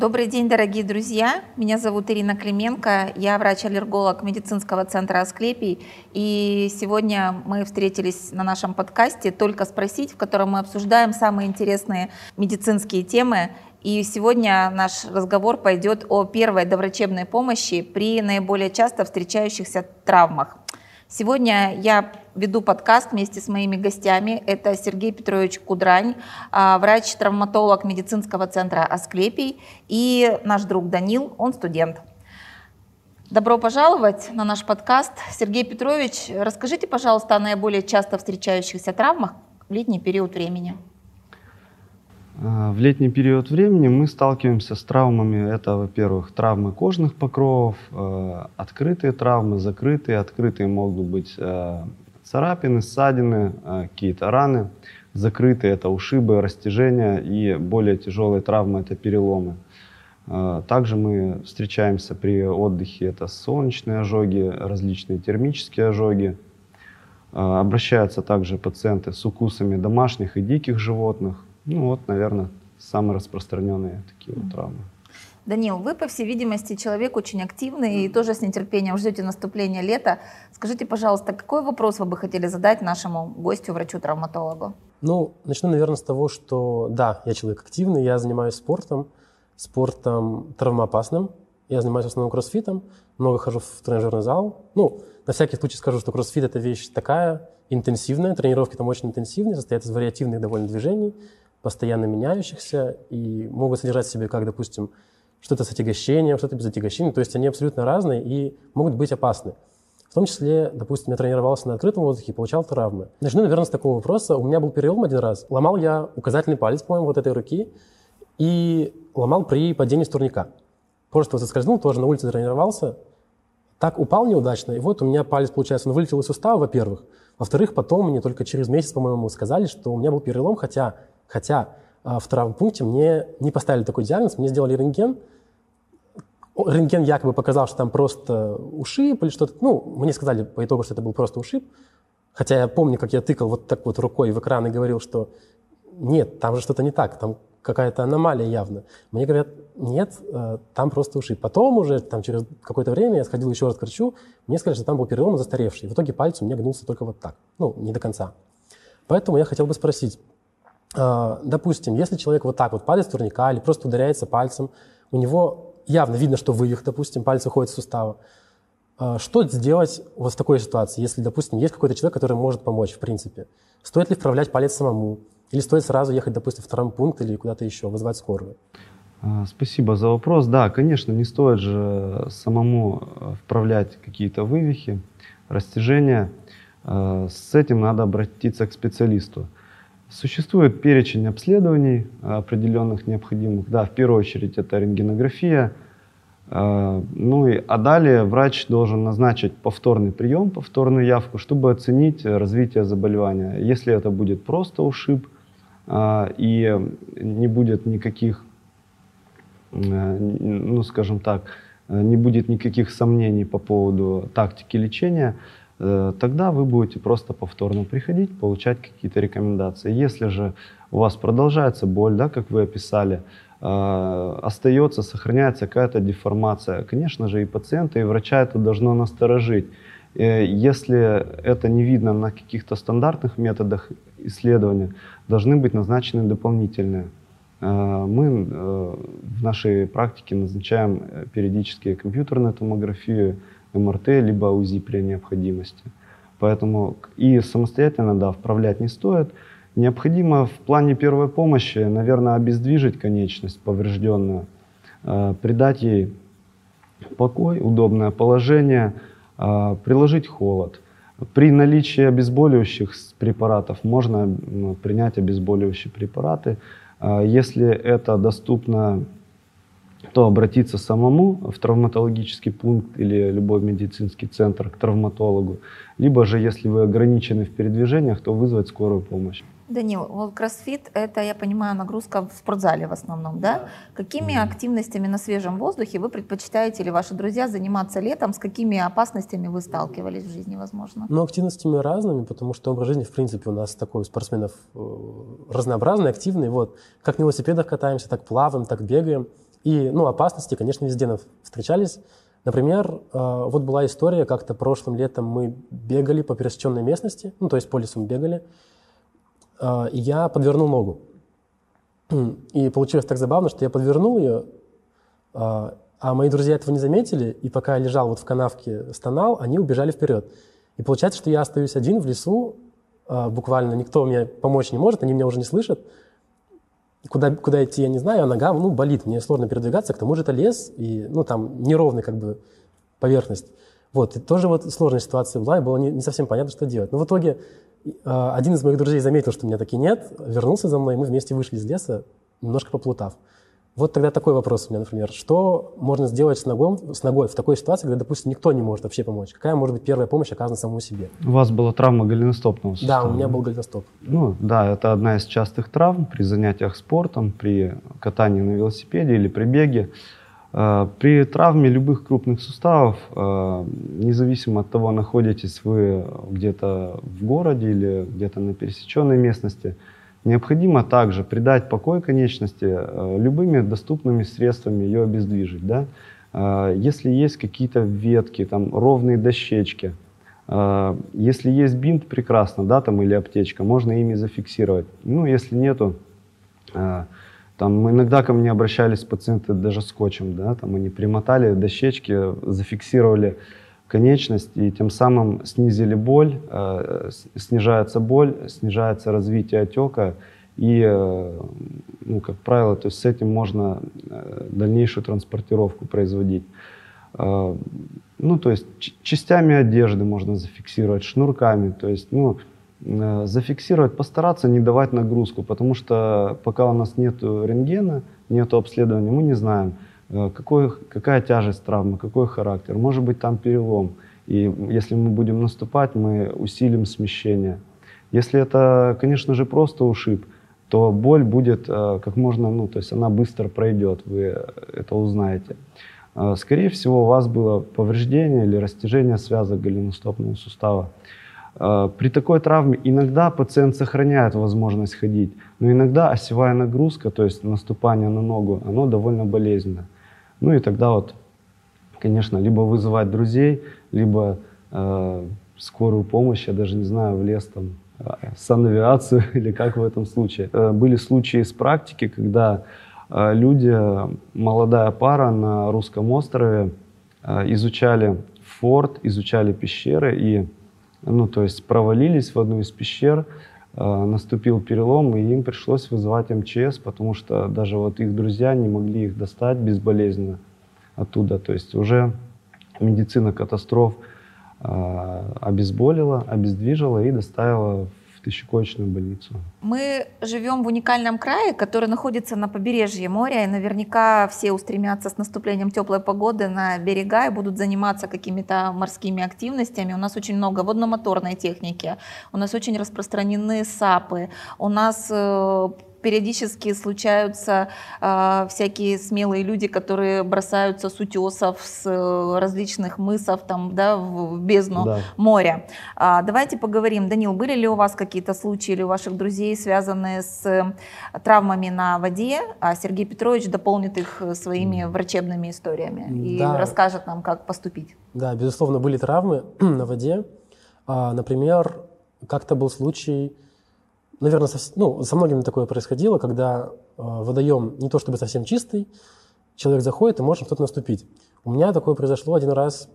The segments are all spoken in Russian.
Добрый день, дорогие друзья. Меня зовут Ирина Клименко. Я врач-аллерголог медицинского центра Асклепий. И сегодня мы встретились на нашем подкасте «Только спросить», в котором мы обсуждаем самые интересные медицинские темы. И сегодня наш разговор пойдет о первой доврачебной помощи при наиболее часто встречающихся травмах. Сегодня я веду подкаст вместе с моими гостями. Это Сергей Петрович Кудрань, а, врач-травматолог медицинского центра Асклепий, и наш друг Данил, он студент. Добро пожаловать на наш подкаст. Сергей Петрович, расскажите, пожалуйста, о наиболее часто встречающихся травмах в летний период времени. А, в летний период времени мы сталкиваемся с травмами. Это, во-первых, травмы кожных покровов, э, открытые травмы, закрытые. Открытые могут быть царапины, ссадины, э, какие-то раны. Закрытые – это ушибы, растяжения. И более тяжелые травмы – это переломы. Также мы встречаемся при отдыхе. Это солнечные ожоги, различные термические ожоги. Обращаются также пациенты с укусами домашних и диких животных ну вот, наверное, самые распространенные такие вот травмы. Данил, вы, по всей видимости, человек очень активный и тоже с нетерпением ждете наступления лета. Скажите, пожалуйста, какой вопрос вы бы хотели задать нашему гостю, врачу-травматологу? Ну, начну, наверное, с того, что да, я человек активный, я занимаюсь спортом, спортом травмоопасным. Я занимаюсь в основном кроссфитом, много хожу в тренажерный зал. Ну, на всякий случай скажу, что кроссфит – это вещь такая интенсивная, тренировки там очень интенсивные, состоят из вариативных довольно движений – постоянно меняющихся и могут содержать в себе, как, допустим, что-то с отягощением, что-то без отягощения. То есть они абсолютно разные и могут быть опасны. В том числе, допустим, я тренировался на открытом воздухе и получал травмы. Начну, наверное, с такого вопроса. У меня был перелом один раз. Ломал я указательный палец, по-моему, вот этой руки и ломал при падении с турника. Просто вот соскользнул, тоже на улице тренировался. Так упал неудачно, и вот у меня палец, получается, он вылетел из сустава, во-первых. Во-вторых, потом мне только через месяц, по-моему, сказали, что у меня был перелом, хотя Хотя в травмпункте мне не поставили такой диагноз, мне сделали рентген. Рентген якобы показал, что там просто ушиб или что-то. Ну, мне сказали по итогу, что это был просто ушиб. Хотя я помню, как я тыкал вот так вот рукой в экран и говорил, что нет, там же что-то не так, там какая-то аномалия явно. Мне говорят, нет, э, там просто ушиб. Потом уже, там, через какое-то время я сходил еще раз к врачу, мне сказали, что там был перелом застаревший. В итоге палец у меня гнулся только вот так, ну, не до конца. Поэтому я хотел бы спросить, а, допустим, если человек вот так вот падает с турника или просто ударяется пальцем, у него явно видно, что вывих, допустим, пальцы уходит с сустава. А, что сделать вот в такой ситуации, если, допустим, есть какой-то человек, который может помочь, в принципе? Стоит ли вправлять палец самому? Или стоит сразу ехать, допустим, в второй пункт или куда-то еще, вызывать скорую? А, спасибо за вопрос. Да, конечно, не стоит же самому вправлять какие-то вывихи, растяжения. С этим надо обратиться к специалисту. Существует перечень обследований определенных необходимых. Да, в первую очередь это рентгенография. А, ну и, а далее врач должен назначить повторный прием, повторную явку, чтобы оценить развитие заболевания. Если это будет просто ушиб а, и не будет никаких, э, ну скажем так, не будет никаких сомнений по поводу тактики лечения, Э, тогда вы будете просто повторно приходить, получать какие-то рекомендации. Если же у вас продолжается боль, да, как вы описали, э, остается, сохраняется какая-то деформация, конечно же, и пациента, и врача это должно насторожить. Э, если это не видно на каких-то стандартных методах исследования, должны быть назначены дополнительные. Мы в нашей практике назначаем периодически компьютерную томографию, МРТ, либо УЗИ при необходимости. Поэтому и самостоятельно, да, вправлять не стоит. Необходимо в плане первой помощи, наверное, обездвижить конечность поврежденную, э, придать ей покой, удобное положение, э, приложить холод. При наличии обезболивающих препаратов можно принять обезболивающие препараты. Э, если это доступно то обратиться самому в травматологический пункт или любой медицинский центр к травматологу, либо же, если вы ограничены в передвижениях, то вызвать скорую помощь. Данил, вот кроссфит – это, я понимаю, нагрузка в спортзале в основном, да? да. Какими mm. активностями на свежем воздухе вы предпочитаете или ваши друзья заниматься летом? С какими опасностями вы сталкивались в жизни, возможно? Ну, активностями разными, потому что образ жизни, в принципе, у нас такой у спортсменов э, разнообразный, активный. Вот. Как на велосипедах катаемся, так плаваем, так бегаем. И, ну, опасности, конечно, везде встречались. Например, э, вот была история, как-то прошлым летом мы бегали по пересеченной местности, ну, то есть по лесу бегали, э, и я подвернул ногу. И получилось так забавно, что я подвернул ее, э, а мои друзья этого не заметили, и пока я лежал вот в канавке, стонал, они убежали вперед. И получается, что я остаюсь один в лесу, буквально никто мне помочь не может, они меня уже не слышат, Куда, куда идти, я не знаю, а нога, ну, болит, мне сложно передвигаться, к тому же это лес, и, ну, там неровная как бы поверхность. Вот, и тоже вот сложная ситуация была, и было не, не совсем понятно, что делать. Но в итоге э, один из моих друзей заметил, что меня таки нет, вернулся за мной, и мы вместе вышли из леса, немножко поплутав. Вот тогда такой вопрос у меня, например. Что можно сделать с, ногой, с ногой в такой ситуации, когда, допустим, никто не может вообще помочь? Какая может быть первая помощь оказана самому себе? У вас была травма голеностопного сустава? Да, у меня был голеностоп. Ну, да, это одна из частых травм при занятиях спортом, при катании на велосипеде или при беге. Э, при травме любых крупных суставов, э, независимо от того, находитесь вы где-то в городе или где-то на пересеченной местности, Необходимо также придать покой конечности э, любыми доступными средствами ее обездвижить. Да? Э, если есть какие-то ветки, там, ровные дощечки, э, если есть бинт, прекрасно, да, там, или аптечка, можно ими зафиксировать. Ну, если нету, там, иногда ко мне обращались пациенты даже скотчем, да, там они примотали дощечки, зафиксировали конечность и тем самым снизили боль, э, снижается боль, снижается развитие отека и, э, ну, как правило, то есть с этим можно э, дальнейшую транспортировку производить. Ну, то есть частями одежды можно зафиксировать, шнурками, то есть, ну, зафиксировать, постараться не давать нагрузку, потому что пока у нас нет рентгена, нет обследования, мы не знаем, какой, какая тяжесть травмы, какой характер. Может быть, там перелом. И если мы будем наступать, мы усилим смещение. Если это, конечно же, просто ушиб, то боль будет э, как можно, ну, то есть она быстро пройдет, вы это узнаете. Э, скорее всего, у вас было повреждение или растяжение связок голеностопного сустава. При такой травме иногда пациент сохраняет возможность ходить, но иногда осевая нагрузка, то есть наступание на ногу, оно довольно болезненно. Ну и тогда вот, конечно, либо вызывать друзей, либо э, скорую помощь, я даже не знаю, в лес там, э, санавиацию или как в этом случае. Э, были случаи из практики, когда э, люди, молодая пара на русском острове изучали форт, изучали пещеры и, ну, то есть провалились в одну из пещер, наступил перелом, и им пришлось вызывать МЧС, потому что даже вот их друзья не могли их достать безболезненно оттуда. То есть уже медицина катастроф э, обезболила, обездвижила и доставила в больницу. Мы живем в уникальном крае, который находится на побережье моря, и наверняка все устремятся с наступлением теплой погоды на берега и будут заниматься какими-то морскими активностями. У нас очень много водномоторной техники, у нас очень распространены САПы, у нас э, периодически случаются э, всякие смелые люди, которые бросаются с утесов, с э, различных мысов там, да, в, в бездну да. моря. А, давайте поговорим. Данил, были ли у вас какие-то случаи или у ваших друзей, связанные с э, травмами на воде? А Сергей Петрович дополнит их э, своими врачебными историями и да. расскажет нам, как поступить. Да, безусловно, были травмы на воде. А, например, как-то был случай, наверное, со, ну, со многими такое происходило, когда э, водоем не то чтобы совсем чистый, человек заходит и может кто-то наступить. У меня такое произошло один раз,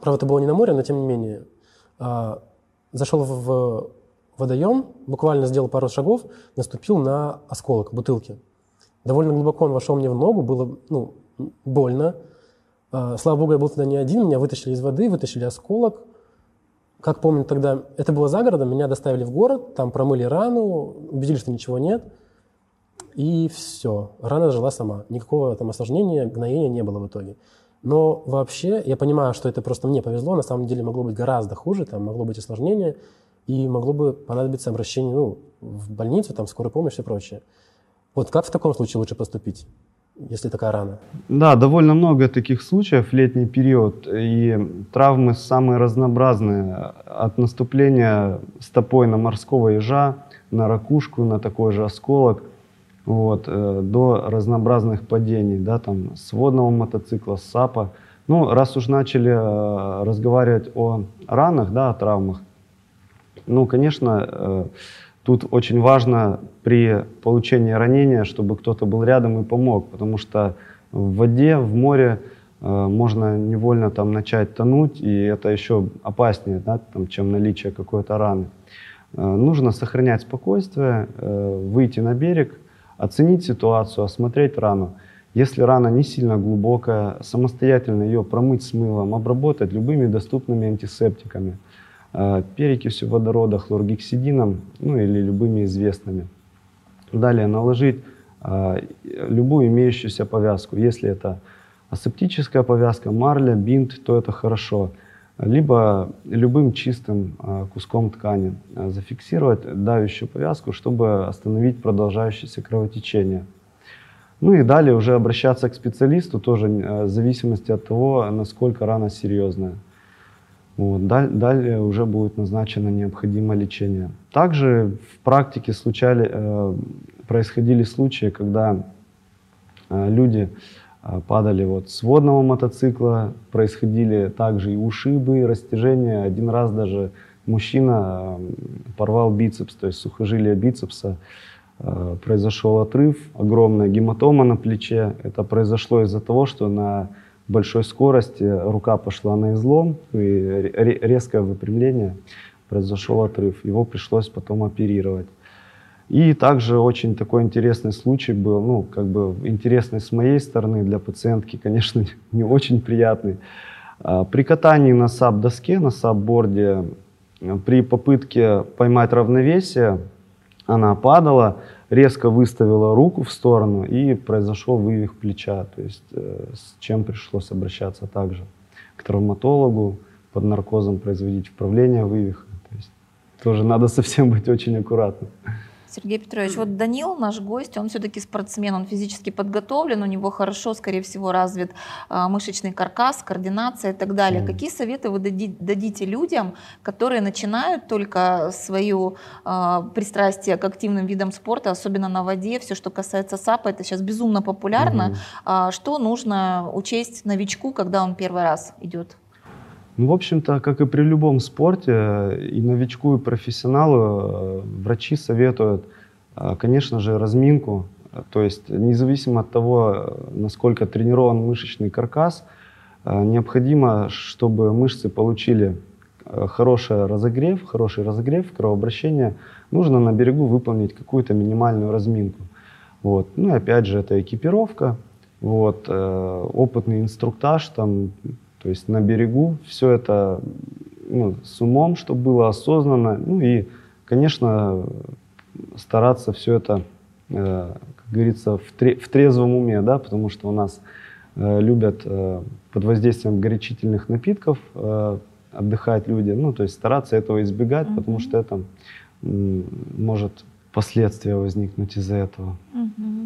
правда, это было не на море, но тем не менее. Э, зашел в, в водоем, буквально сделал пару шагов, наступил на осколок бутылки. Довольно глубоко он вошел мне в ногу, было ну, больно. Э, слава богу, я был тогда не один, меня вытащили из воды, вытащили осколок, как помню тогда, это было за городом, меня доставили в город, там промыли рану, убедились, что ничего нет, и все. Рана зажила сама. Никакого там осложнения, гноения не было в итоге. Но вообще, я понимаю, что это просто мне повезло, на самом деле могло быть гораздо хуже, там могло быть осложнение, и могло бы понадобиться обращение ну, в больницу, там, скорую помощь и прочее. Вот как в таком случае лучше поступить? Если такая рана? Да, довольно много таких случаев в летний период. И травмы самые разнообразные. От наступления стопой на морского ежа, на ракушку, на такой же осколок, вот, э, до разнообразных падений, да, там, с водного мотоцикла, с САПа. Ну, раз уж начали э, разговаривать о ранах, да, о травмах, ну, конечно, э, тут очень важно при получении ранения, чтобы кто-то был рядом и помог, потому что в воде, в море э, можно невольно там начать тонуть, и это еще опаснее, да, там, чем наличие какой-то раны. Э, нужно сохранять спокойствие, э, выйти на берег, оценить ситуацию, осмотреть рану. Если рана не сильно глубокая, самостоятельно ее промыть с мылом, обработать любыми доступными антисептиками, э, перекисью водорода, хлоргексидином, ну или любыми известными. Далее наложить э, любую имеющуюся повязку. Если это асептическая повязка, марля, бинт, то это хорошо. Либо любым чистым э, куском ткани зафиксировать давящую повязку, чтобы остановить продолжающееся кровотечение. Ну и далее уже обращаться к специалисту, тоже в зависимости от того, насколько рана серьезная. Вот. Далее уже будет назначено необходимое лечение. Также в практике случали, э, происходили случаи, когда э, люди падали вот с водного мотоцикла, происходили также и ушибы, и растяжения. Один раз даже мужчина порвал бицепс, то есть сухожилие бицепса. Э, произошел отрыв, огромная гематома на плече. Это произошло из-за того, что на большой скорости рука пошла на излом, и резкое выпрямление, произошел отрыв. Его пришлось потом оперировать. И также очень такой интересный случай был, ну, как бы интересный с моей стороны, для пациентки, конечно, не очень приятный. А, при катании на саб-доске, на саб-борде, при попытке поймать равновесие, она падала, резко выставила руку в сторону и произошел вывих плеча, то есть э, с чем пришлось обращаться также к травматологу, под наркозом производить вправление вывиха. То есть тоже надо совсем быть очень аккуратным. Сергей Петрович, вот Данил, наш гость, он все-таки спортсмен, он физически подготовлен, у него хорошо, скорее всего, развит а, мышечный каркас, координация и так далее. Какие советы вы дадите людям, которые начинают только свое а, пристрастие к активным видам спорта, особенно на воде, все, что касается САПа, это сейчас безумно популярно. Mm-hmm. Что нужно учесть новичку, когда он первый раз идет? Ну, в общем-то, как и при любом спорте, и новичку, и профессионалу э, врачи советуют, э, конечно же, разминку. То есть, независимо от того, насколько тренирован мышечный каркас, э, необходимо, чтобы мышцы получили хороший разогрев, хороший разогрев, кровообращение, нужно на берегу выполнить какую-то минимальную разминку. Вот. Ну и опять же, это экипировка, вот, опытный инструктаж, там, то есть на берегу все это ну, с умом, чтобы было осознанно. Ну и, конечно, стараться все это, э, как говорится, в, тре в трезвом уме, да, потому что у нас э, любят э, под воздействием горячительных напитков э, отдыхать люди. Ну, то есть стараться этого избегать, mm-hmm. потому что это может последствия возникнуть из-за этого. Mm-hmm.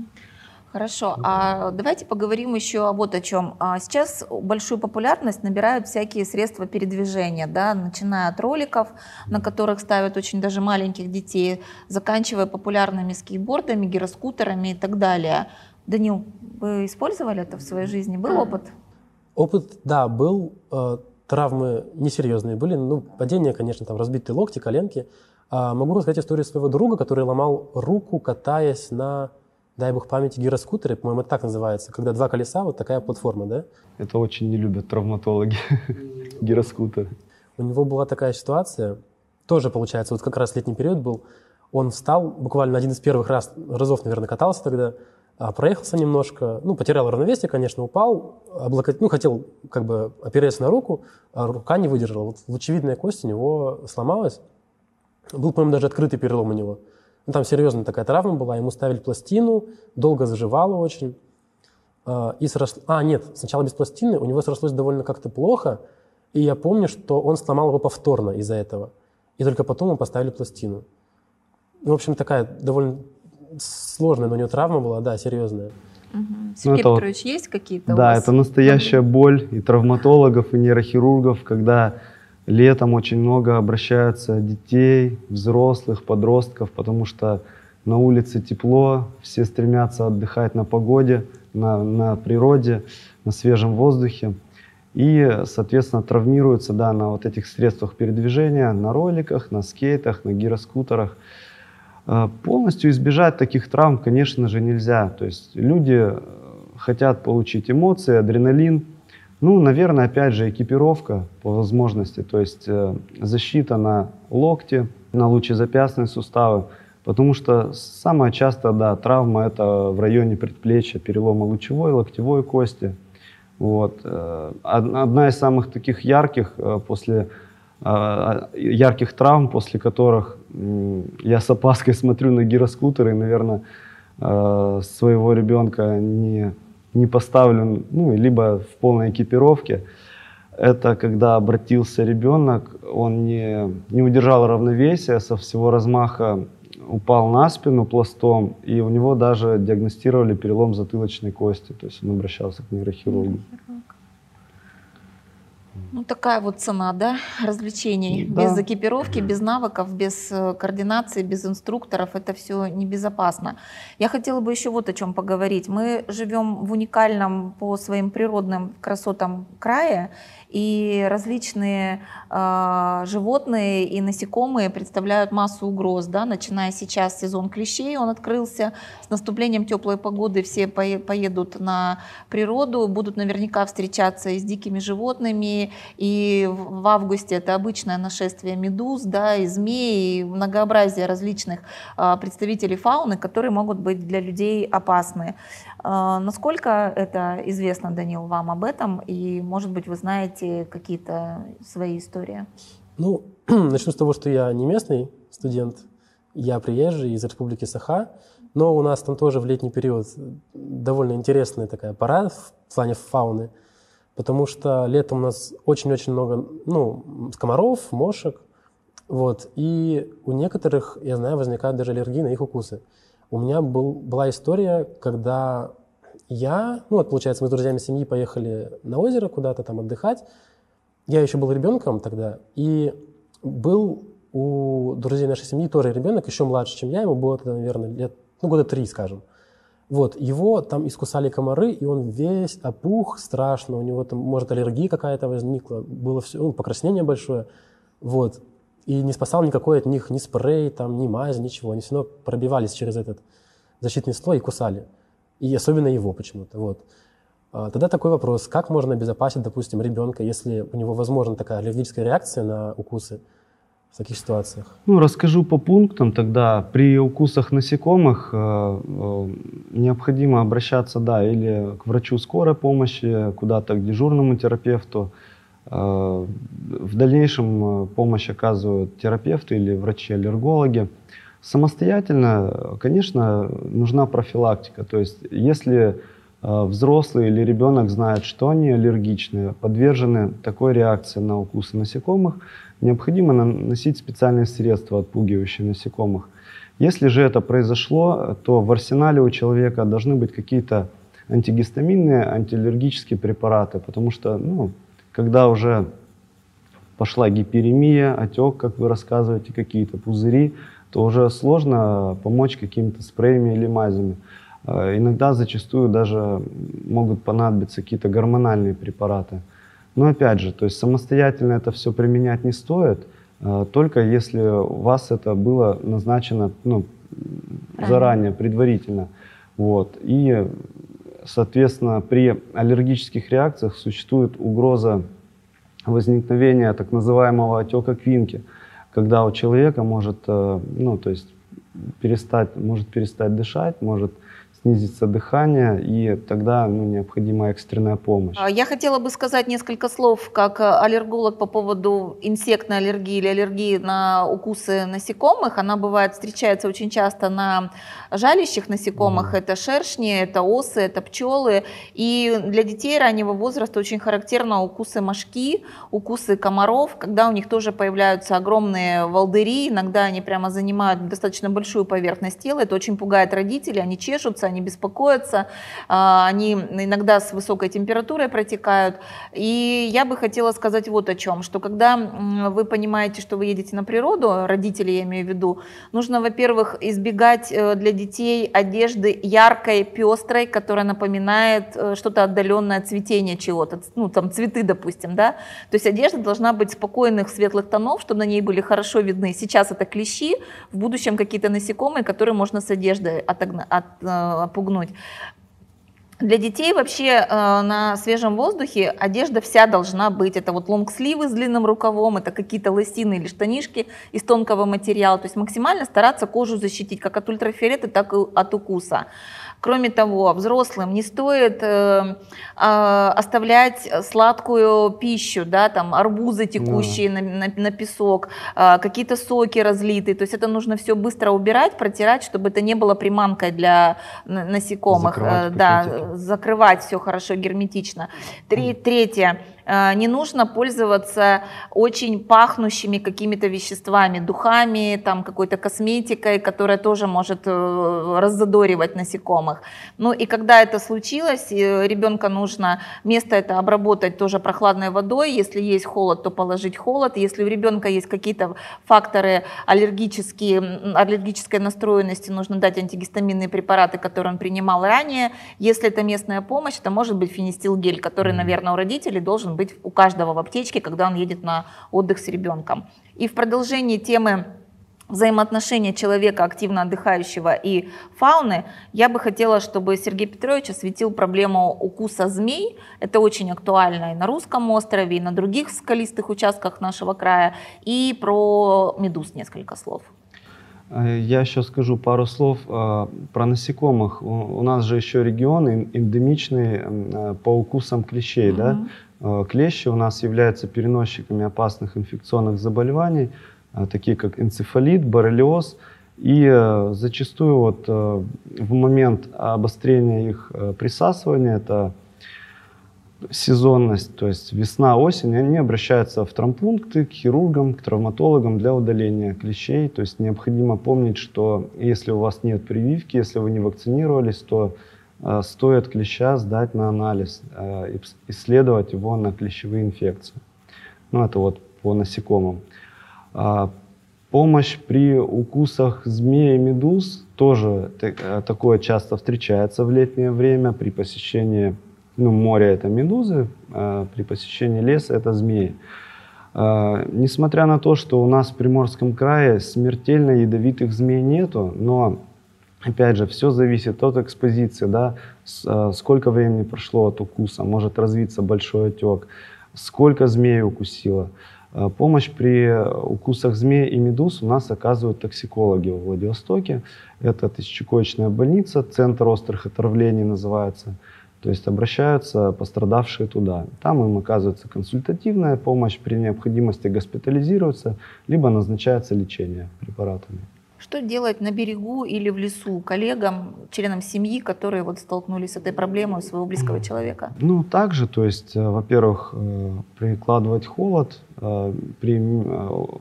Хорошо, а давайте поговорим еще вот о чем. А сейчас большую популярность набирают всякие средства передвижения, да, начиная от роликов, на которых ставят очень даже маленьких детей, заканчивая популярными скейтбордами, гироскутерами и так далее. Данил, вы использовали это в своей жизни? Был опыт? Опыт, да, был. Э, травмы несерьезные были. Ну, падение, конечно, там разбитые локти, коленки. А могу рассказать историю своего друга, который ломал руку, катаясь на дай бог памяти, гироскутеры, по-моему, это так называется, когда два колеса, вот такая платформа, да? Это очень не любят травматологи, гироскутеры. У него была такая ситуация, тоже, получается, вот как раз летний период был, он встал, буквально один из первых раз, разов, наверное, катался тогда, а, проехался немножко, ну, потерял равновесие, конечно, упал, облокот... ну, хотел как бы опереться на руку, а рука не выдержала. Вот лучевидная кость у него сломалась. Был, по-моему, даже открытый перелом у него. Ну, там серьезная такая травма была, ему ставили пластину, долго заживало очень. А, и сросло... А, нет, сначала без пластины, у него срослось довольно как-то плохо, и я помню, что он сломал его повторно из-за этого. И только потом ему поставили пластину. Ну, в общем, такая довольно сложная, но у него травма была, да, серьезная. Угу. Сергей ну, Петрович, вот, есть какие-то Да, это настоящая боль и травматологов, и нейрохирургов, когда Летом очень много обращаются детей, взрослых, подростков, потому что на улице тепло, все стремятся отдыхать на погоде, на, на природе, на свежем воздухе. И, соответственно, травмируются да, на вот этих средствах передвижения, на роликах, на скейтах, на гироскутерах. Э, полностью избежать таких травм, конечно же, нельзя. То есть люди э, хотят получить эмоции, адреналин. Ну, наверное, опять же, экипировка по возможности, то есть э, защита на локти, на лучезапястные суставы, потому что самая часто, да, травма это в районе предплечья, перелома лучевой, локтевой кости. Вот. Одна из самых таких ярких после ярких травм, после которых я с опаской смотрю на гироскутеры и, наверное, э, своего ребенка не, не поставлю, ну, либо в полной экипировке. Это когда обратился ребенок, он не, не удержал равновесия, со всего размаха упал на спину пластом, и у него даже диагностировали перелом затылочной кости, то есть он обращался к нейрохирургу. Ну, такая вот цена, да, развлечений. Да. Без экипировки, без навыков, без э, координации, без инструкторов это все небезопасно. Я хотела бы еще вот о чем поговорить. Мы живем в уникальном по своим природным красотам крае, и различные э, животные и насекомые представляют массу угроз, да, начиная сейчас сезон клещей, он открылся, с наступлением теплой погоды все поедут на природу, будут наверняка встречаться и с дикими животными, и в августе это обычное нашествие медуз, да, и змей, и многообразие различных э, представителей фауны, которые могут быть для людей опасны. Э, насколько это известно, Данил, вам об этом, и, может быть, вы знаете какие-то свои истории? Ну, начну с того, что я не местный студент, я приезжий из республики Саха, но у нас там тоже в летний период довольно интересная такая пора в плане фауны, потому что летом у нас очень-очень много, ну, комаров, мошек, вот, и у некоторых, я знаю, возникают даже аллергии на их укусы. У меня был, была история, когда я, ну вот, получается, мы с друзьями семьи поехали на озеро куда-то там отдыхать. Я еще был ребенком тогда, и был у друзей нашей семьи тоже ребенок, еще младше, чем я, ему было тогда, наверное, лет, ну, года три, скажем. Вот, его там искусали комары, и он весь опух страшно, у него там, может, аллергия какая-то возникла, было все, ну, покраснение большое, вот. И не спасал никакой от них ни спрей, там, ни мазь, ничего. Они все равно пробивались через этот защитный слой и кусали и особенно его почему-то. Вот. А, тогда такой вопрос, как можно обезопасить, допустим, ребенка, если у него возможна такая аллергическая реакция на укусы в таких ситуациях? Ну, расскажу по пунктам тогда. При укусах насекомых э, э, необходимо обращаться, да, или к врачу скорой помощи, куда-то к дежурному терапевту. Э, в дальнейшем помощь оказывают терапевты или врачи-аллергологи. Самостоятельно, конечно, нужна профилактика. То есть, если э, взрослый или ребенок знает, что они аллергичны, подвержены такой реакции на укусы насекомых, необходимо наносить специальные средства, отпугивающие насекомых. Если же это произошло, то в арсенале у человека должны быть какие-то антигистаминные, антиаллергические препараты, потому что, ну, когда уже пошла гиперемия, отек, как вы рассказываете, какие-то пузыри, то уже сложно помочь какими-то спреями или мазями. Э, иногда зачастую даже могут понадобиться какие-то гормональные препараты. Но опять же, то есть самостоятельно это все применять не стоит, э, только если у вас это было назначено ну, заранее, предварительно. Вот. И, соответственно, при аллергических реакциях существует угроза возникновения так называемого отека квинки – когда у человека может, э, ну, то есть перестать, может перестать дышать, может снизится дыхание, и тогда ну, необходима экстренная помощь. А я хотела бы сказать несколько слов как э, аллерголог по поводу инсектной аллергии или аллергии на укусы насекомых. Она бывает, встречается очень часто на жалящих насекомых. Mm. Это шершни, это осы, это пчелы. И для детей раннего возраста очень характерно укусы мошки, укусы комаров, когда у них тоже появляются огромные волдыри. Иногда они прямо занимают достаточно большую поверхность тела. Это очень пугает родителей, они чешутся, они беспокоятся, а, они иногда с высокой температурой протекают. И я бы хотела сказать вот о чем, что когда вы понимаете, что вы едете на природу, родители я имею в виду, нужно, во-первых, избегать э, для детей одежды яркой, пестрой, которая напоминает э, что-то отдаленное цветение чего-то, ну там цветы, допустим, да. То есть одежда должна быть спокойных светлых тонов, чтобы на ней были хорошо видны. Сейчас это клещи, в будущем какие-то насекомые, которые можно с одеждой отогна- от, опугнуть. Для детей вообще э, на свежем воздухе одежда вся должна быть. Это вот лонгсливы с длинным рукавом, это какие-то лосины или штанишки из тонкого материала. То есть максимально стараться кожу защитить как от ультрафиолета, так и от укуса. Кроме того, взрослым не стоит э, э, оставлять сладкую пищу, да, там арбузы текущие да. на, на, на песок, э, какие-то соки разлитые. То есть это нужно все быстро убирать, протирать, чтобы это не было приманкой для насекомых. Закрывать э, да, закрывать все хорошо герметично. Три, третье не нужно пользоваться очень пахнущими какими-то веществами, духами, там какой-то косметикой, которая тоже может э, раззадоривать насекомых. Ну и когда это случилось, ребенка нужно место это обработать тоже прохладной водой. Если есть холод, то положить холод. Если у ребенка есть какие-то факторы аллергические, аллергической настроенности, нужно дать антигистаминные препараты, которые он принимал ранее. Если это местная помощь, это может быть фенистилгель, который, наверное, у родителей должен быть у каждого в аптечке, когда он едет на отдых с ребенком. И в продолжении темы взаимоотношения человека, активно отдыхающего и фауны, я бы хотела, чтобы Сергей Петрович осветил проблему укуса змей. Это очень актуально и на русском острове, и на других скалистых участках нашего края. И про медуз несколько слов. Э, я еще скажу пару слов э, про насекомых. У нас же еще регионы эндемичные э, по укусам клещей, mm-hmm. да? Э, клещи у нас являются переносчиками опасных инфекционных заболеваний, э, такие как энцефалит, боррелиоз. И э, зачастую вот в момент обострения их присасывания, это сезонность, то есть весна, осень, они обращаются в травмпункты, к хирургам, к травматологам для удаления клещей. То есть необходимо помнить, что если у вас нет прививки, если вы не вакцинировались, то стоит клеща сдать на анализ, э, исследовать его на клещевые инфекции. Ну, это вот по насекомым. А, помощь при укусах змей и медуз тоже э, такое часто встречается в летнее время при посещении ну, моря это медузы, при посещении леса это змеи. Несмотря на то, что у нас в Приморском крае смертельно ядовитых змей нету, но Опять же, все зависит от экспозиции, да, э, сколько времени прошло от укуса, может развиться большой отек, сколько змей укусило. Э, помощь при укусах змей и медуз у нас оказывают токсикологи в Владивостоке. Это тысячекоечная больница, центр острых отравлений называется. То есть обращаются пострадавшие туда. Там им оказывается консультативная помощь, при необходимости госпитализируются, либо назначается лечение препаратами. Что делать на берегу или в лесу коллегам, членам семьи, которые вот столкнулись с этой проблемой у своего близкого человека? Ну, также, то есть, э, во-первых, э, прикладывать холод. Э, при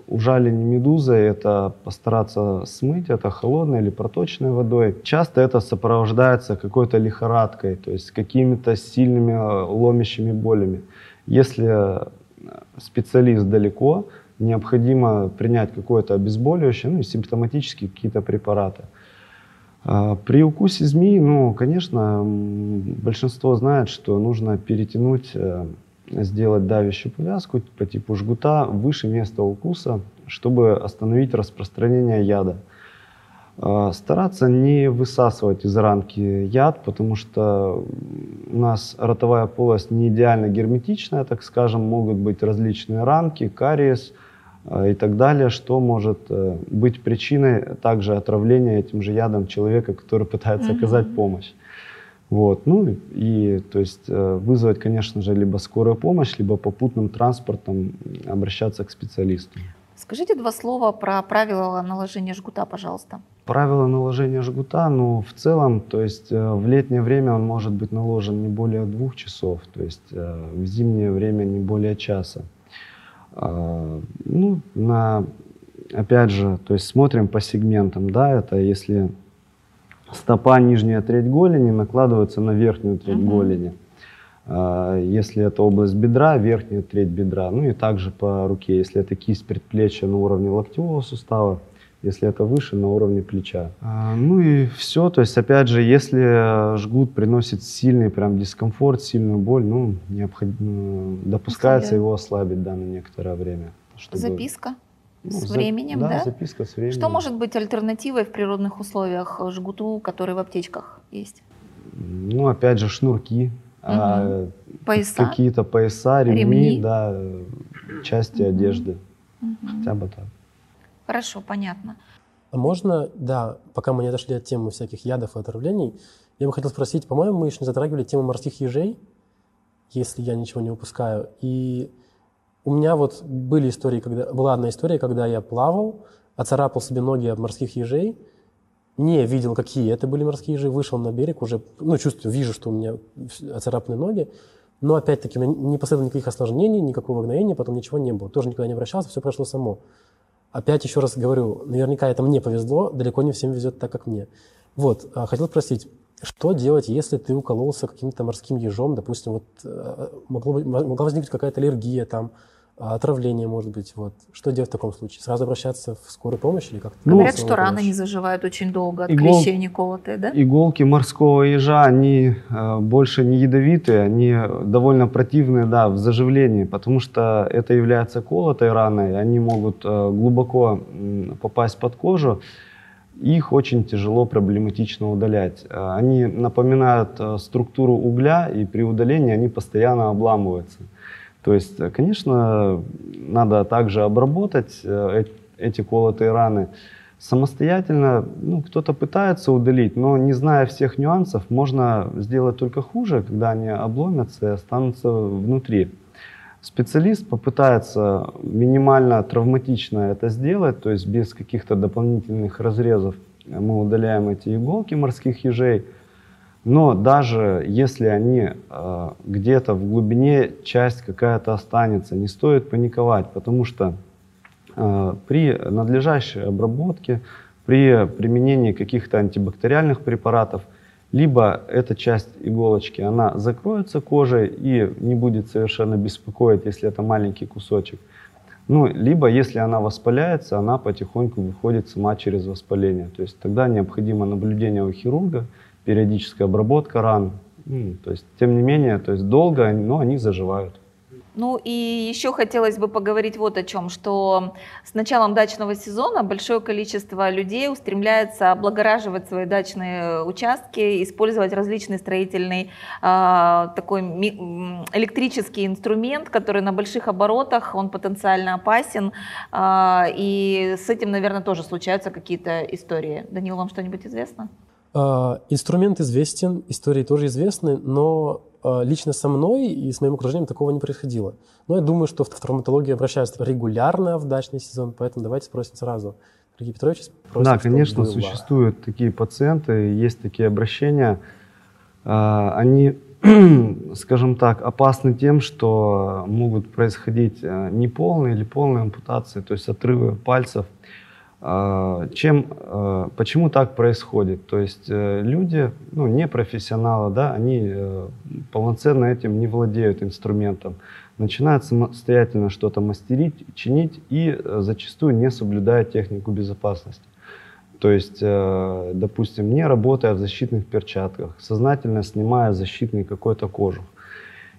ужалении медузы это постараться смыть это холодной или проточной водой. Часто это сопровождается какой-то лихорадкой, то есть какими-то сильными ломящими болями. Если специалист далеко, необходимо принять какое-то обезболивающее, ну и симптоматические какие-то препараты. А, при укусе змеи, ну, конечно, большинство знает, что нужно перетянуть, э, сделать давящую повязку по типу жгута выше места укуса, чтобы остановить распространение яда. А, стараться не высасывать из ранки яд, потому что у нас ротовая полость не идеально герметичная, так скажем, могут быть различные ранки, кариес и так далее, что может э, быть причиной также отравления этим же ядом человека, который пытается mm-hmm. оказать помощь. Вот. Ну и то есть э, вызвать, конечно же, либо скорую помощь, либо попутным транспортом обращаться к специалисту. Скажите два слова про правила наложения жгута, пожалуйста. Правила наложения жгута, ну, в целом, то есть э, в летнее время он может быть наложен не более двух часов, то есть э, в зимнее время не более часа. Э, ну, на, опять же, то есть смотрим по сегментам, да, это если стопа, нижняя треть голени накладывается на верхнюю треть Мгм. голени. А, Если это область бедра, верхняя треть бедра. Ну и также по руке. Если это кисть предплечья на уровне локтевого сустава, если это выше, на уровне плеча. А, Ну и все. То есть, опять же, если э, жгут приносит сильный прям дискомфорт, сильную боль, ну, необходимо, допускается Ослабляем. его ослабить, да, на некоторое время. чтобы- Записка ну, с за- временем, да? записка с временем. Что может быть альтернативой в природных условиях жгуту, который в аптечках есть? Ну, опять же, шнурки, а, Пояса? какие-то пояса, ремни, Ремни? да, части Мгм. одежды, Мгм. хотя бы так. Хорошо, понятно. А можно, да, пока мы не отошли от темы всяких ядов и отравлений, я бы хотел спросить, по-моему, мы еще не затрагивали тему морских ежей, если я ничего не упускаю. И у меня вот были истории, когда была одна история, когда я плавал, оцарапал себе ноги об морских ежей, не видел, какие это были морские ежи, вышел на берег, уже, ну, чувствую, вижу, что у меня оцарапаны ноги, но опять-таки не последовало никаких осложнений, никакого гноения, потом ничего не было. Тоже никуда не обращался, все прошло само. Опять еще раз говорю, наверняка это мне повезло, далеко не всем везет так, как мне. Вот, а, хотел спросить, что делать, если ты укололся каким-то морским ежом, допустим, вот э, могло могла возникнуть какая-то аллергия, там, отравление, может быть, вот. Что делать в таком случае? Сразу обращаться в скорую помощь или как-то? Ну, Говорят, что раны не заживают очень долго от Игол- клещей не колотые, да? Иголки морского ежа, они э, больше не ядовитые, они довольно противные, да, в заживлении, потому что это является колотой раной, они могут э, глубоко м, попасть под кожу, их очень тяжело, проблематично удалять. Э, Они напоминают э, структуру угля, и при удалении они постоянно обламываются. То есть, э, конечно, надо также обработать э, э- эти колотые раны. Самостоятельно, ну, кто-то пытается удалить, но не зная всех нюансов, можно сделать только хуже, когда они обломятся и останутся внутри. Специалист попытается минимально травматично это сделать, то есть без каких-то дополнительных разрезов мы удаляем эти иголки морских ежей. Но даже если они э, где-то в глубине часть какая-то останется, не стоит паниковать, потому что э, при надлежащей обработке, при применении каких-то антибактериальных препаратов, либо эта часть иголочки, она закроется кожей и не будет совершенно беспокоить, если это маленький кусочек. Ну, либо если она воспаляется, она потихоньку выходит сама через воспаление. То есть тогда необходимо наблюдение у хирурга, периодическая обработка ран. М, То есть, тем не менее, то есть долго, но они заживают. Ну и еще хотелось бы поговорить вот о чем, что с началом дачного сезона большое количество людей устремляется облагораживать свои дачные участки, использовать различный строительный а, такой электрический инструмент, который на больших оборотах, он потенциально опасен, а, и с этим, наверное, тоже случаются какие-то истории. Данил, вам что-нибудь известно? А, Инструмент известен, истории тоже известны, но а, лично со мной и с моим окружением такого не происходило. Но я думаю, что в травматологию обращаются регулярно в дачный сезон, поэтому давайте спросим сразу. Сергей Петрович, спросим, Да, конечно, было. существуют такие пациенты, есть такие обращения. А, Они, скажем так, опасны тем, что могут происходить неполные или полные ампутации, то есть отрывы пальцев. А, Чем, э, почему так происходит? То есть э, люди, ну, не профессионалы, да, они э, полноценно этим не владеют инструментом, начинают самостоятельно что-то мастерить, чинить и э, зачастую не соблюдая технику безопасности. То есть, допустим, не работая в защитных перчатках, сознательно снимая защитный какой-то кожух.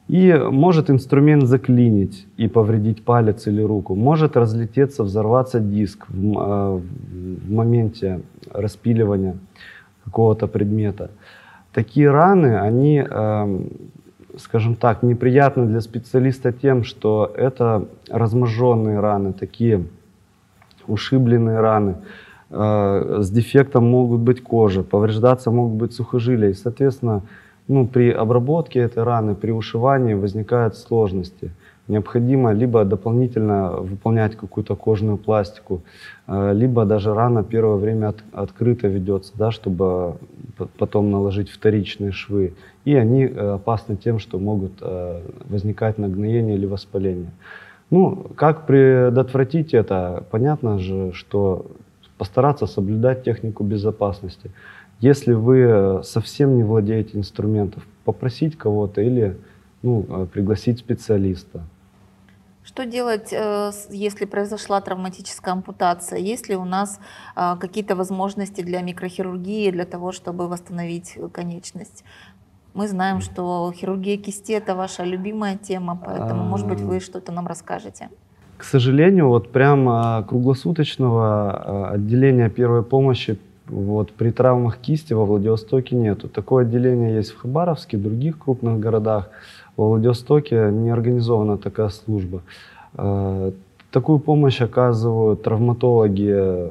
И может инструмент заклинить и повредить палец или руку. Может разлететься, взорваться диск в, э, в моменте распиливания какого-то предмета. Такие раны, они, эм, скажем так, неприятны для специалиста тем, что это разможженные раны, такие ушибленные раны. Э, С дефектом могут быть кожи, повреждаться могут быть сухожилия. И, соответственно, ну, при обработке этой раны, при ушивании возникают сложности. Необходимо либо дополнительно выполнять какую-то кожную пластику, э, либо даже рана первое время от- открыто ведется, да, чтобы п- потом наложить вторичные швы. И они э, опасны тем, что могут э, возникать нагноение или воспаление. Ну, как предотвратить это? Понятно же, что постараться соблюдать технику безопасности. Если вы совсем не владеете инструментом, попросить кого-то или ну, э, пригласить специалиста. Что делать, э, если произошла травматическая ампутация? Есть ли у нас э, какие-то возможности для микрохирургии, для того, чтобы восстановить конечность? Мы знаем, что хирургия кисти – это ваша любимая тема, поэтому, может быть, вы что-то нам расскажете. К сожалению, вот прямо круглосуточного отделения первой помощи вот при травмах кисти во Владивостоке нету. Такое отделение есть в Хабаровске, в других крупных городах. Во Владивостоке не организована такая служба. Э, такую помощь оказывают травматологи,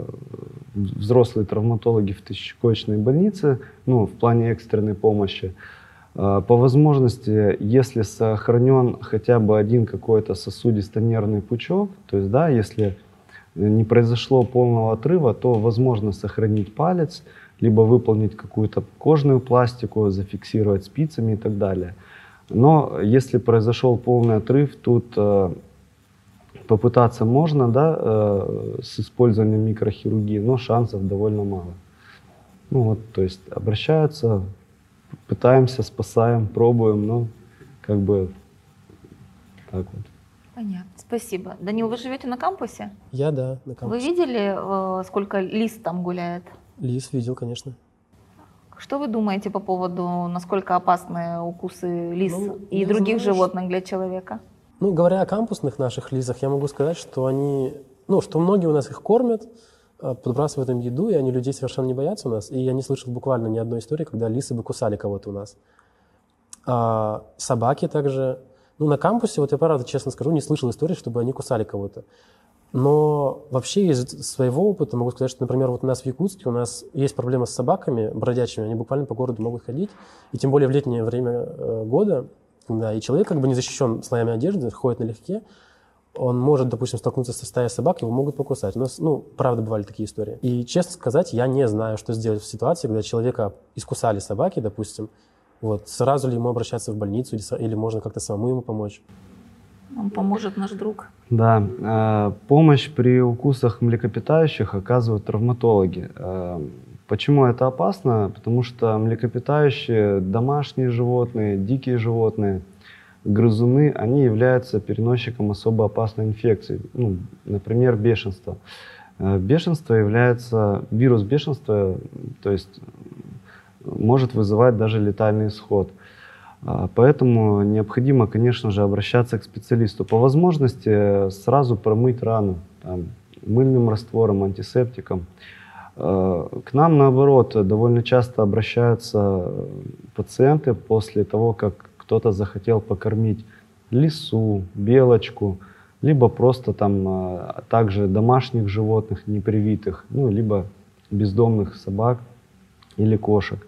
взрослые травматологи в тысячекоечной больнице, ну, в плане экстренной помощи. Э, по возможности, если сохранен хотя бы один какой-то сосудисто-нервный пучок, то есть, да, если не произошло полного отрыва, то возможно сохранить палец, либо выполнить какую-то кожную пластику, зафиксировать спицами и так далее. Но если произошел полный отрыв, тут э, попытаться можно, да, э, с использованием микрохирургии, но шансов довольно мало. Ну вот, то есть обращаются, пытаемся, спасаем, пробуем, но как бы так вот. Понятно, спасибо. Данил, вы живете на кампусе? Я, да, на кампусе. Вы видели, э, сколько лис там гуляет? Лис видел, конечно. Что вы думаете по поводу, насколько опасны укусы лис ну, и других знаю, животных для человека? Ну, говоря о кампусных наших лисах, я могу сказать, что они, ну, что многие у нас их кормят, э, подбрасывают им еду, и они людей совершенно не боятся у нас. И я не слышал буквально ни одной истории, когда лисы бы кусали кого-то у нас. А собаки также ну, на кампусе, вот я правда честно скажу, не слышал истории, чтобы они кусали кого-то. Но вообще из своего опыта могу сказать, что, например, вот у нас в Якутске у нас есть проблема с собаками бродячими, они буквально по городу могут ходить, и тем более в летнее время э, года, да, и человек как бы не защищен слоями одежды, ходит налегке, он может, допустим, столкнуться со стаей собак, его могут покусать. У нас, ну, правда, бывали такие истории. И, честно сказать, я не знаю, что сделать в ситуации, когда человека искусали собаки, допустим, вот, сразу ли ему обращаться в больницу или, или можно как-то самому ему помочь? Нам поможет наш друг. Да, э, помощь при укусах млекопитающих оказывают травматологи. Э, почему это опасно? Потому что млекопитающие, домашние животные, дикие животные, грызуны, они являются переносчиком особо опасной инфекции. Ну, например, бешенство. Э, бешенство является, вирус бешенства, то есть может вызывать даже летальный исход. А, поэтому необходимо, конечно же, обращаться к специалисту. По возможности сразу промыть рану там, мыльным раствором, антисептиком. А, к нам, наоборот, довольно часто обращаются пациенты после того, как кто-то захотел покормить лису, белочку, либо просто там также домашних животных непривитых, ну, либо бездомных собак или кошек.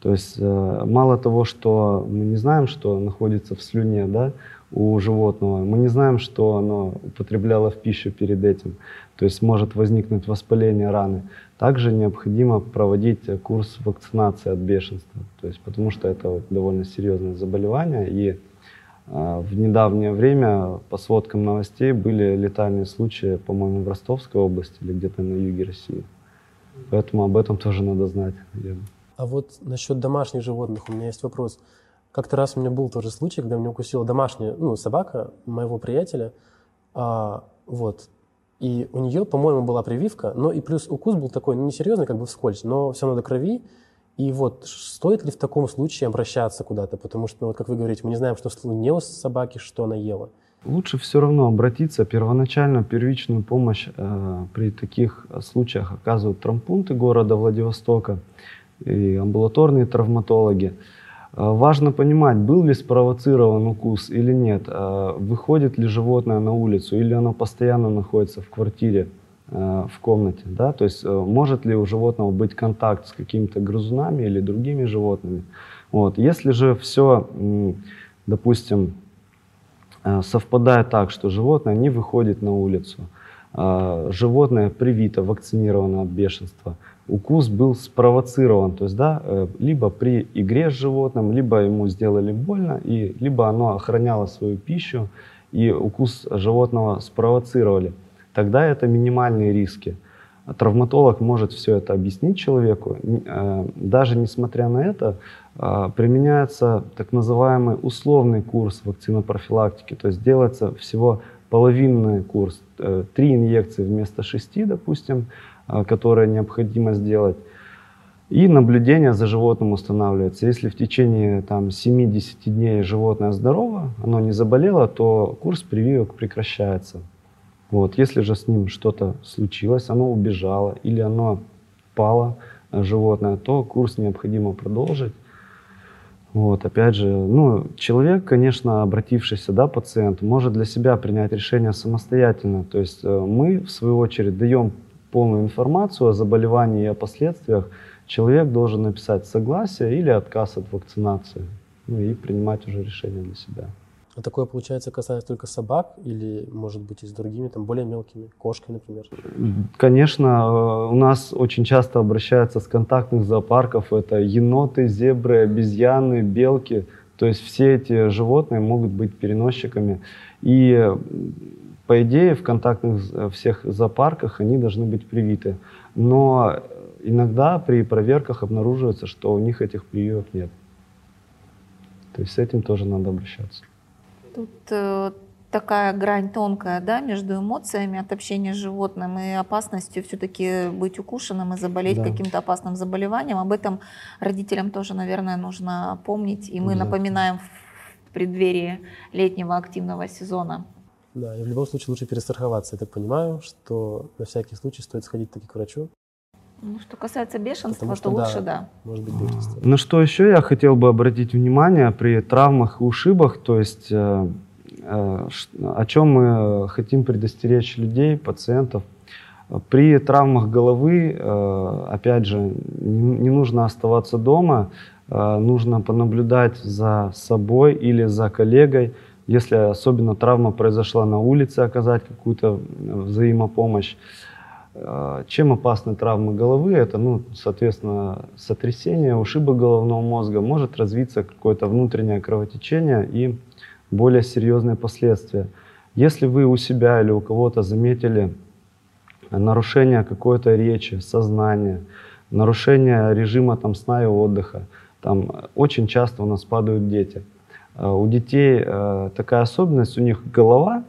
То есть э, мало того, что мы не знаем, что находится в слюне да, у животного, мы не знаем, что оно употребляло в пищу перед этим. То есть может возникнуть воспаление раны. Также необходимо проводить курс вакцинации от бешенства, то есть, потому что это вот довольно серьезное заболевание. И э, в недавнее время по сводкам новостей были летальные случаи, по-моему, в Ростовской области или где-то на юге России. Поэтому об этом тоже надо знать. А вот насчет домашних животных у меня есть вопрос. Как-то раз у меня был тоже случай, когда меня укусила домашняя ну, собака моего приятеля. А, вот. И у нее, по-моему, была прививка, но и плюс укус был такой, ну, несерьезный, как бы вскользь, но все равно до крови. И вот стоит ли в таком случае обращаться куда-то? Потому что, ну, вот как вы говорите, мы не знаем, что не у собаки, что она ела. Лучше все равно обратиться. Первоначально первичную помощь э, при таких случаях оказывают травмпункты города Владивостока и амбулаторные травматологи. А, важно понимать, был ли спровоцирован укус или нет, а, выходит ли животное на улицу или оно постоянно находится в квартире, а, в комнате. Да? То есть может ли у животного быть контакт с какими-то грызунами или другими животными. Вот. Если же все, допустим, совпадает так, что животное не выходит на улицу, животное привито, вакцинировано от бешенства, укус был спровоцирован, то есть, да, э, либо при игре с животным, либо ему сделали больно, и либо оно охраняло свою пищу, и укус животного спровоцировали. Тогда это минимальные риски. травматолог может все это объяснить человеку. Э, даже несмотря на это, э, применяется так называемый условный курс вакцинопрофилактики, то есть делается всего половинный курс, три инъекции вместо шести, допустим, которые необходимо сделать. И наблюдение за животным устанавливается. Если в течение там, 7-10 дней животное здорово, оно не заболело, то курс прививок прекращается. Вот. Если же с ним что-то случилось, оно убежало или оно пало, э, животное, то курс необходимо продолжить. Вот, опять же, ну, человек, конечно, обратившийся, да, пациент, может для себя принять решение самостоятельно. То есть э, мы, в свою очередь, даем полную информацию о заболевании и о последствиях. Человек должен написать согласие или отказ от вакцинации, ну и принимать уже решение для себя. А такое, получается, касается только собак или, может быть, и с другими, там, более мелкими, кошками, например? Конечно, э, у нас очень часто обращаются с контактных зоопарков. Это еноты, зебры, обезьяны, белки. То есть все эти животные могут быть переносчиками. И по идее в контактных э, всех зоопарках они должны быть привиты. Но иногда при проверках обнаруживается, что у них этих прививок нет. То есть с этим тоже надо обращаться. Тут э, такая грань тонкая, да, между эмоциями от общения с животным и опасностью все-таки быть укушенным и заболеть да. каким-то опасным заболеванием. Об этом родителям тоже, наверное, нужно помнить. И мы да. напоминаем в преддверии летнего активного сезона. Да, и в любом случае лучше перестраховаться. Я так понимаю, что на всякий случай стоит сходить таки к врачу. Ну, что касается бешенства, что, то лучше да. Может быть бешенство. На что еще я хотел бы обратить внимание при травмах и ушибах, то есть э, э, о чем мы хотим предостеречь людей, пациентов. При травмах головы, э, опять же, не, не нужно оставаться дома, э, нужно понаблюдать за собой или за коллегой. Если особенно травма произошла на улице, оказать какую-то взаимопомощь. А, чем опасны травмы головы? Это, ну, соответственно, сотрясение, ушибы головного мозга, может развиться какое-то внутреннее кровотечение и более серьезные последствия. Если вы у себя или у кого-то заметили нарушение какой-то речи, сознания, нарушение режима там, сна и отдыха, там очень часто у нас падают дети. А у детей э, такая особенность, у них голова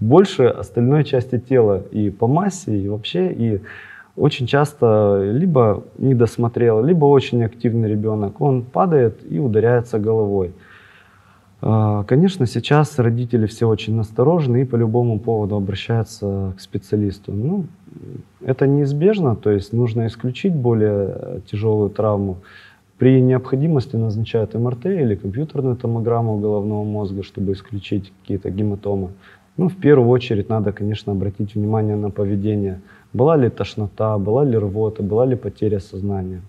больше остальной части тела и по массе, и вообще, и очень часто либо не досмотрел, либо очень активный ребенок, он падает и ударяется головой. А, конечно, сейчас родители все очень насторожены и по любому поводу обращаются к специалисту. Ну, это неизбежно, то есть нужно исключить более тяжелую травму. При необходимости назначают МРТ или компьютерную томограмму головного мозга, чтобы исключить какие-то гематомы. Ну, в первую очередь надо, конечно, обратить внимание на поведение. Была ли тошнота, была ли рвота, была ли потеря сознания.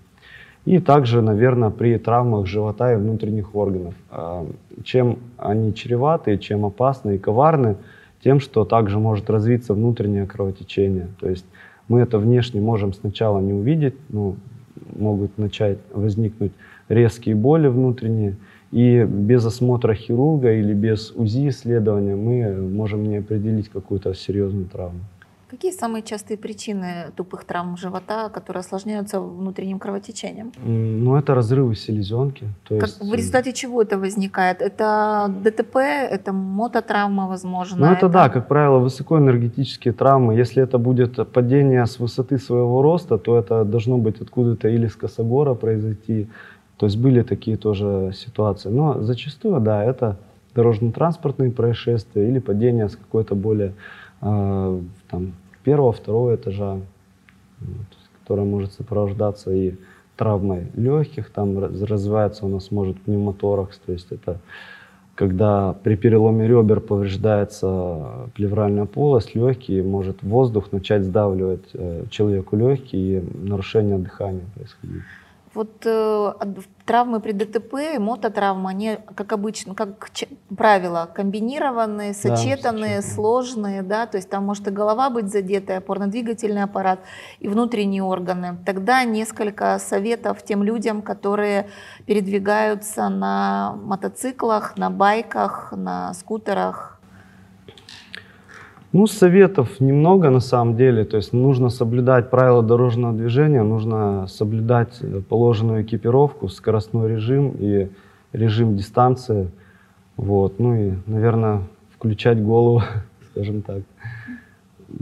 И также, наверное, при травмах живота и внутренних органов. А, чем они чреваты, чем опасны и коварны, тем, что также может развиться внутреннее кровотечение. То есть мы это внешне можем сначала не увидеть, ну, могут начать возникнуть резкие боли внутренние, и без осмотра хирурга или без УЗИ исследования мы можем не определить какую-то серьезную травму. Какие самые частые причины тупых травм живота, которые осложняются внутренним кровотечением? Ну, это разрывы селезенки. То как, есть... В результате чего это возникает? Это ДТП, это мототравма, возможно? Ну, это, это да, как правило, высокоэнергетические травмы. Если это будет падение с высоты своего роста, то это должно быть откуда-то или с косогора произойти, то есть были такие тоже ситуации. Но зачастую, да, это дорожно-транспортные происшествия или падение с какой-то более э, там, первого, второго этажа, вот, которое может сопровождаться и травмой легких, там развивается у нас может пневмоторакс, то есть это когда при переломе ребер повреждается плевральная полость, легкие, может воздух начать сдавливать э, человеку легкие, и нарушение дыхания происходит. Вот э, травмы при ДТП, мототравмы, они, как обычно, как правило, комбинированные, сочетанные, да, сложные, да, то есть там может и голова быть задета, и опорно-двигательный аппарат, и внутренние органы. Тогда несколько советов тем людям, которые передвигаются на мотоциклах, на байках, на скутерах. Ну, советов немного на самом деле. То есть нужно соблюдать правила дорожного движения, нужно соблюдать э, положенную экипировку, скоростной режим и режим дистанции. Вот. Ну и, наверное, включать голову, скажем так.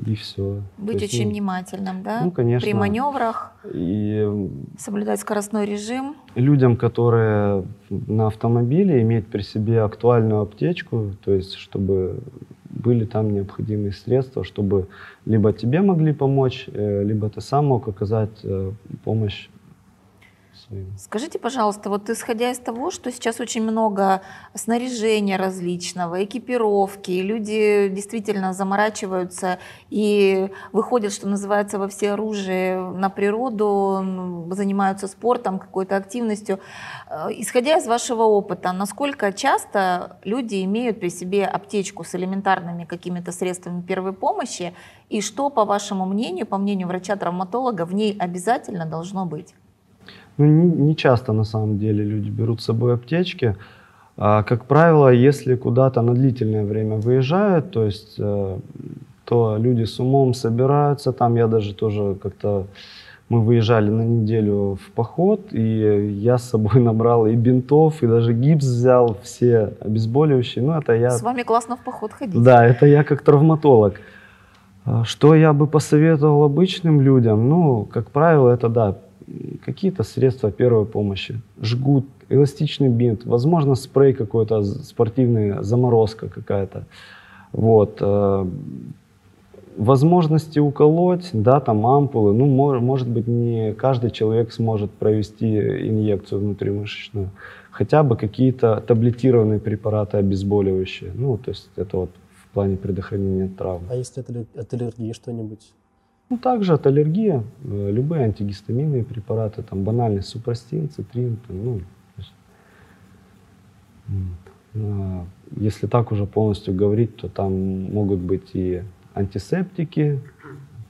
И все. Быть есть, очень ну, внимательным, да? Ну, конечно. При маневрах, И соблюдать скоростной режим. людям, которые на автомобиле, иметь при себе актуальную аптечку, то есть чтобы были там необходимые средства, чтобы либо тебе могли помочь, э, либо ты сам мог оказать э, помощь своим. Скажите, пожалуйста, вот исходя из того, что сейчас очень много снаряжения различного, экипировки, люди действительно заморачиваются и выходят, что называется, во все оружие на природу, занимаются спортом, какой-то активностью. Э, Исходя из вашего опыта, насколько часто люди имеют при себе аптечку с элементарными какими-то средствами первой помощи, и что, по вашему мнению, по мнению врача-травматолога, в ней обязательно должно быть? Ну, не, не часто на самом деле люди берут с собой аптечки. А, как правило, если куда-то на длительное время выезжают, то есть э, то люди с умом собираются. Там я даже тоже как-то мы выезжали на неделю в поход, и я с собой набрал и бинтов, и даже гипс взял, все обезболивающие. Ну, это я С вами классно в поход ходить. да, это я как травматолог. А, Что я бы посоветовал обычным людям? Ну, как правило, это да, какие-то средства первой помощи. Жгут, эластичный бинт, возможно, спрей какой-то спортивный, заморозка какая-то. Вот. э, Возможности уколоть, да, там ампулы. Ну, мо- может быть, не каждый человек сможет провести инъекцию внутримышечную. Хотя бы какие-то таблетированные препараты обезболивающие. Ну, то есть это вот в плане предохранения травм. А если от аллергии что-нибудь? Ну, также от аллергии, э, любые антигистаминные препараты, там банальный супрастин, цитрин, там, ну, а, если так уже полностью говорить, то там могут быть и антисептики,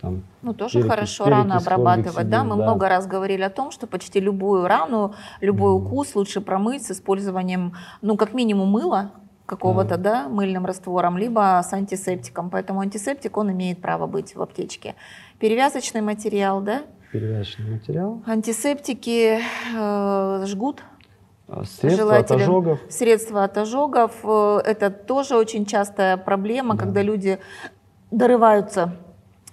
там, Ну, тоже Перекись- хорошо рано перекись обрабатывать, да? Мы да. много раз говорили о том, что почти любую рану, любой Мгм. укус лучше промыть с использованием, ну, как минимум мыла какого-то, да, мыльным раствором, либо с антисептиком. Поэтому антисептик, он имеет право быть в аптечке. Перевязочный материал, да? перевязочный материал, Антисептики э, жгут, а, средства от ожогов. Средства от ожогов э, это тоже очень частая проблема, Да. когда люди дорываются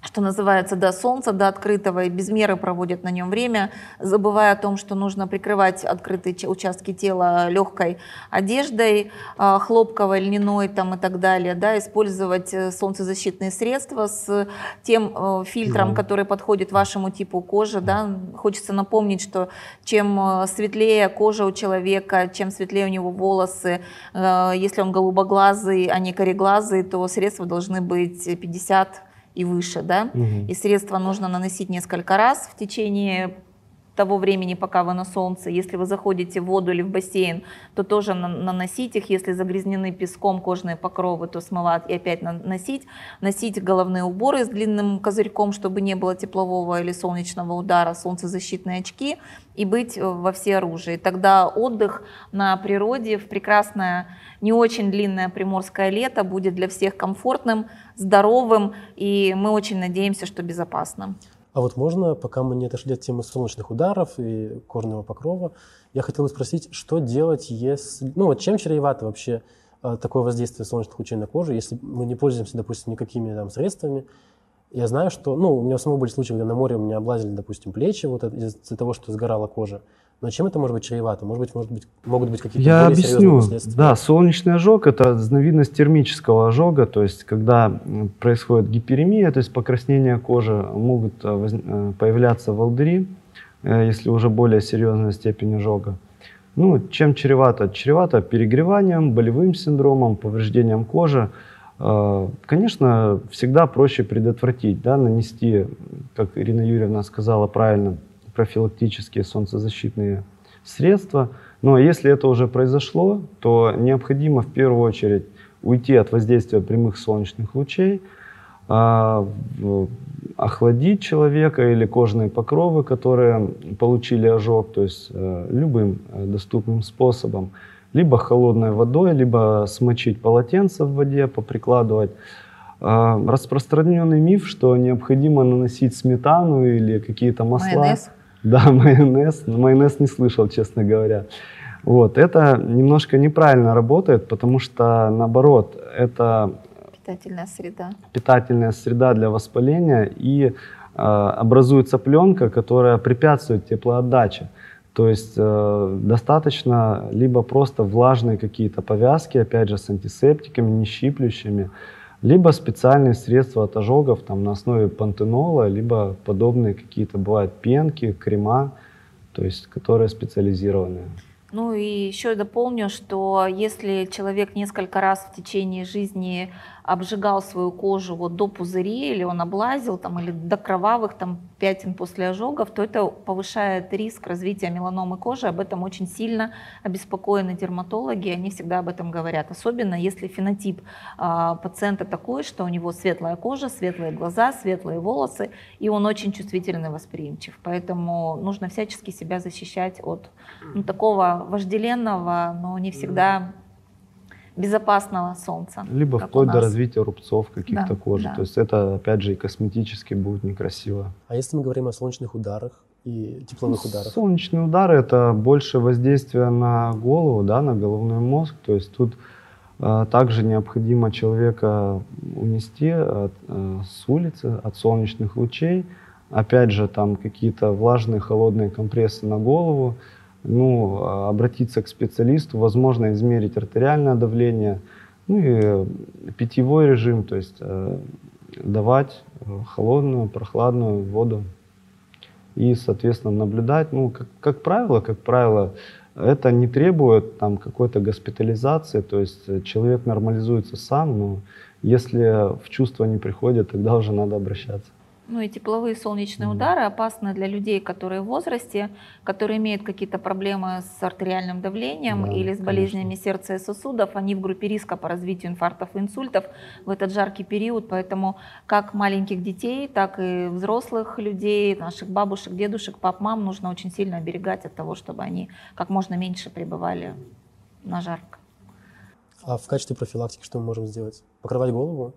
что называется, до солнца, до открытого, и без меры проводят на нем время, забывая о том, что нужно прикрывать открытые участки тела легкой одеждой, а, хлопковой, льняной там, и так далее, да, использовать э, солнцезащитные средства с тем э, фильтром, Да. который подходит вашему типу кожи. Да. Хочется напомнить, что чем э, светлее кожа у человека, чем светлее у него волосы, если он голубоглазый, а не кореглазый, то средства должны быть 50 и выше, да, Мгм. и средства нужно наносить несколько раз в течение того времени, пока вы на солнце. Если вы заходите в воду или в бассейн, то тоже на- наносить их. Если загрязнены песком кожные покровы, то смывать и опять наносить. Носить головные уборы с длинным козырьком, чтобы не было теплового или солнечного удара, солнцезащитные очки и быть э, во всеоружии. Тогда отдых на природе в прекрасное, не очень длинное приморское лето будет для всех комфортным, здоровым, и мы очень надеемся, что безопасным. А вот можно, пока мы не отошли от темы солнечных ударов и кожного покрова, я хотел бы спросить, что делать, если... Ну вот чем чревато вообще э, такое воздействие солнечных лучей на кожу, если мы не пользуемся, допустим, никакими там средствами? Я знаю, что... Ну, у меня самого были случаи, когда на море у меня облазили, допустим, плечи вот из-за того, что сгорала кожа. Но чем это может быть чревато? Может быть, может быть могут быть какие-то Я более серьезные объясню. последствия? Да, солнечный ожог – это разновидность термического ожога, то есть когда происходит гиперемия, то есть покраснение кожи, могут э, э, появляться волдыри, э, если уже более серьезная степень ожога. Ну, чем чревато? Чревато перегреванием, болевым синдромом, повреждением кожи. Конечно, всегда проще предотвратить, да, нанести, как Ирина Юрьевна сказала правильно, профилактические солнцезащитные средства. Но если это уже произошло, то необходимо в первую очередь уйти от воздействия прямых солнечных лучей, а, охладить человека или кожные покровы, которые получили ожог, то есть э, любым э, доступным способом, либо холодной водой, либо смочить полотенце в воде, поприкладывать. э, распространенный миф, что необходимо наносить сметану или какие-то масла. Майонез. Да, майонез. Майонез не слышал, честно говоря. Вот, это немножко неправильно работает, потому что, наоборот, это Питательная среда. питательная среда для воспаления и э, образуется пленка, которая препятствует теплоотдаче. То есть э, достаточно либо просто влажные какие-то повязки, опять же с антисептиками, не щиплющими, либо специальные средства от ожогов там, на основе пантенола, либо подобные какие-то бывают пенки, крема, то есть которые специализированные. Ну и еще дополню, что если человек несколько раз в течение жизни обжигал свою кожу вот до пузырей, или он облазил, там, или до кровавых там, пятен после ожогов, то это повышает риск развития меланомы кожи. Об этом очень сильно обеспокоены дерматологи, они всегда об этом говорят. Особенно если фенотип а, пациента такой, что у него светлая кожа, светлые глаза, светлые волосы, и он очень чувствительный, восприимчив. Поэтому нужно всячески себя защищать от ну, такого вожделенного, но не всегда безопасного солнца. Либо вплоть до развития рубцов каких-то Да, кожи. да. То есть это, опять же, и косметически будет некрасиво. А если мы говорим о солнечных ударах и тепловых ударах? Солнечные удары это больше воздействие на голову, да, на головной мозг. То есть тут э, также необходимо человека унести от, э, с улицы, от солнечных лучей. Опять же, там какие-то влажные, холодные компрессы на голову. Ну, э, обратиться к специалисту, возможно, измерить артериальное давление, ну и питьевой режим, то есть э, давать э, холодную, прохладную воду и, соответственно, наблюдать. Ну, как, как правило, как правило, это не требует там какой-то госпитализации, то есть э, человек нормализуется сам, но если в чувство не приходит, тогда уже надо обращаться. Ну и тепловые солнечные удары опасны для людей, которые в возрасте, которые имеют какие-то проблемы с артериальным давлением Да, или с конечно. болезнями сердца и сосудов. Они в группе риска по развитию инфарктов и инсультов в этот жаркий период. Поэтому как маленьких детей, так и взрослых людей, наших бабушек, дедушек, пап, мам нужно очень сильно оберегать от того, чтобы они как можно меньше пребывали на жарко. А в качестве профилактики что мы можем сделать? Покрывать голову?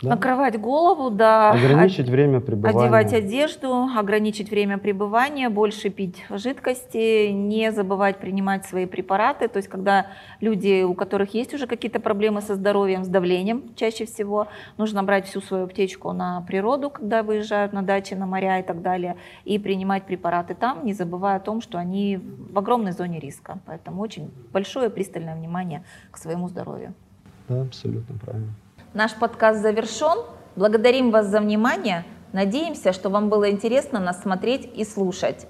Да? Накрывать голову, да. Ограничить время пребывания. Одевать одежду, ограничить время пребывания, больше пить жидкости, не забывать принимать свои препараты. То есть, когда люди, у которых есть уже какие-то проблемы со здоровьем, с давлением чаще всего, нужно брать всю свою аптечку на природу, когда выезжают на дачи, на моря и так далее, и принимать препараты там, не забывая о том, что они в огромной зоне риска. Поэтому очень большое пристальное внимание к своему здоровью. Да, абсолютно правильно. Наш подкаст завершен. Благодарим вас за внимание. Надеемся, что вам было интересно нас смотреть и слушать.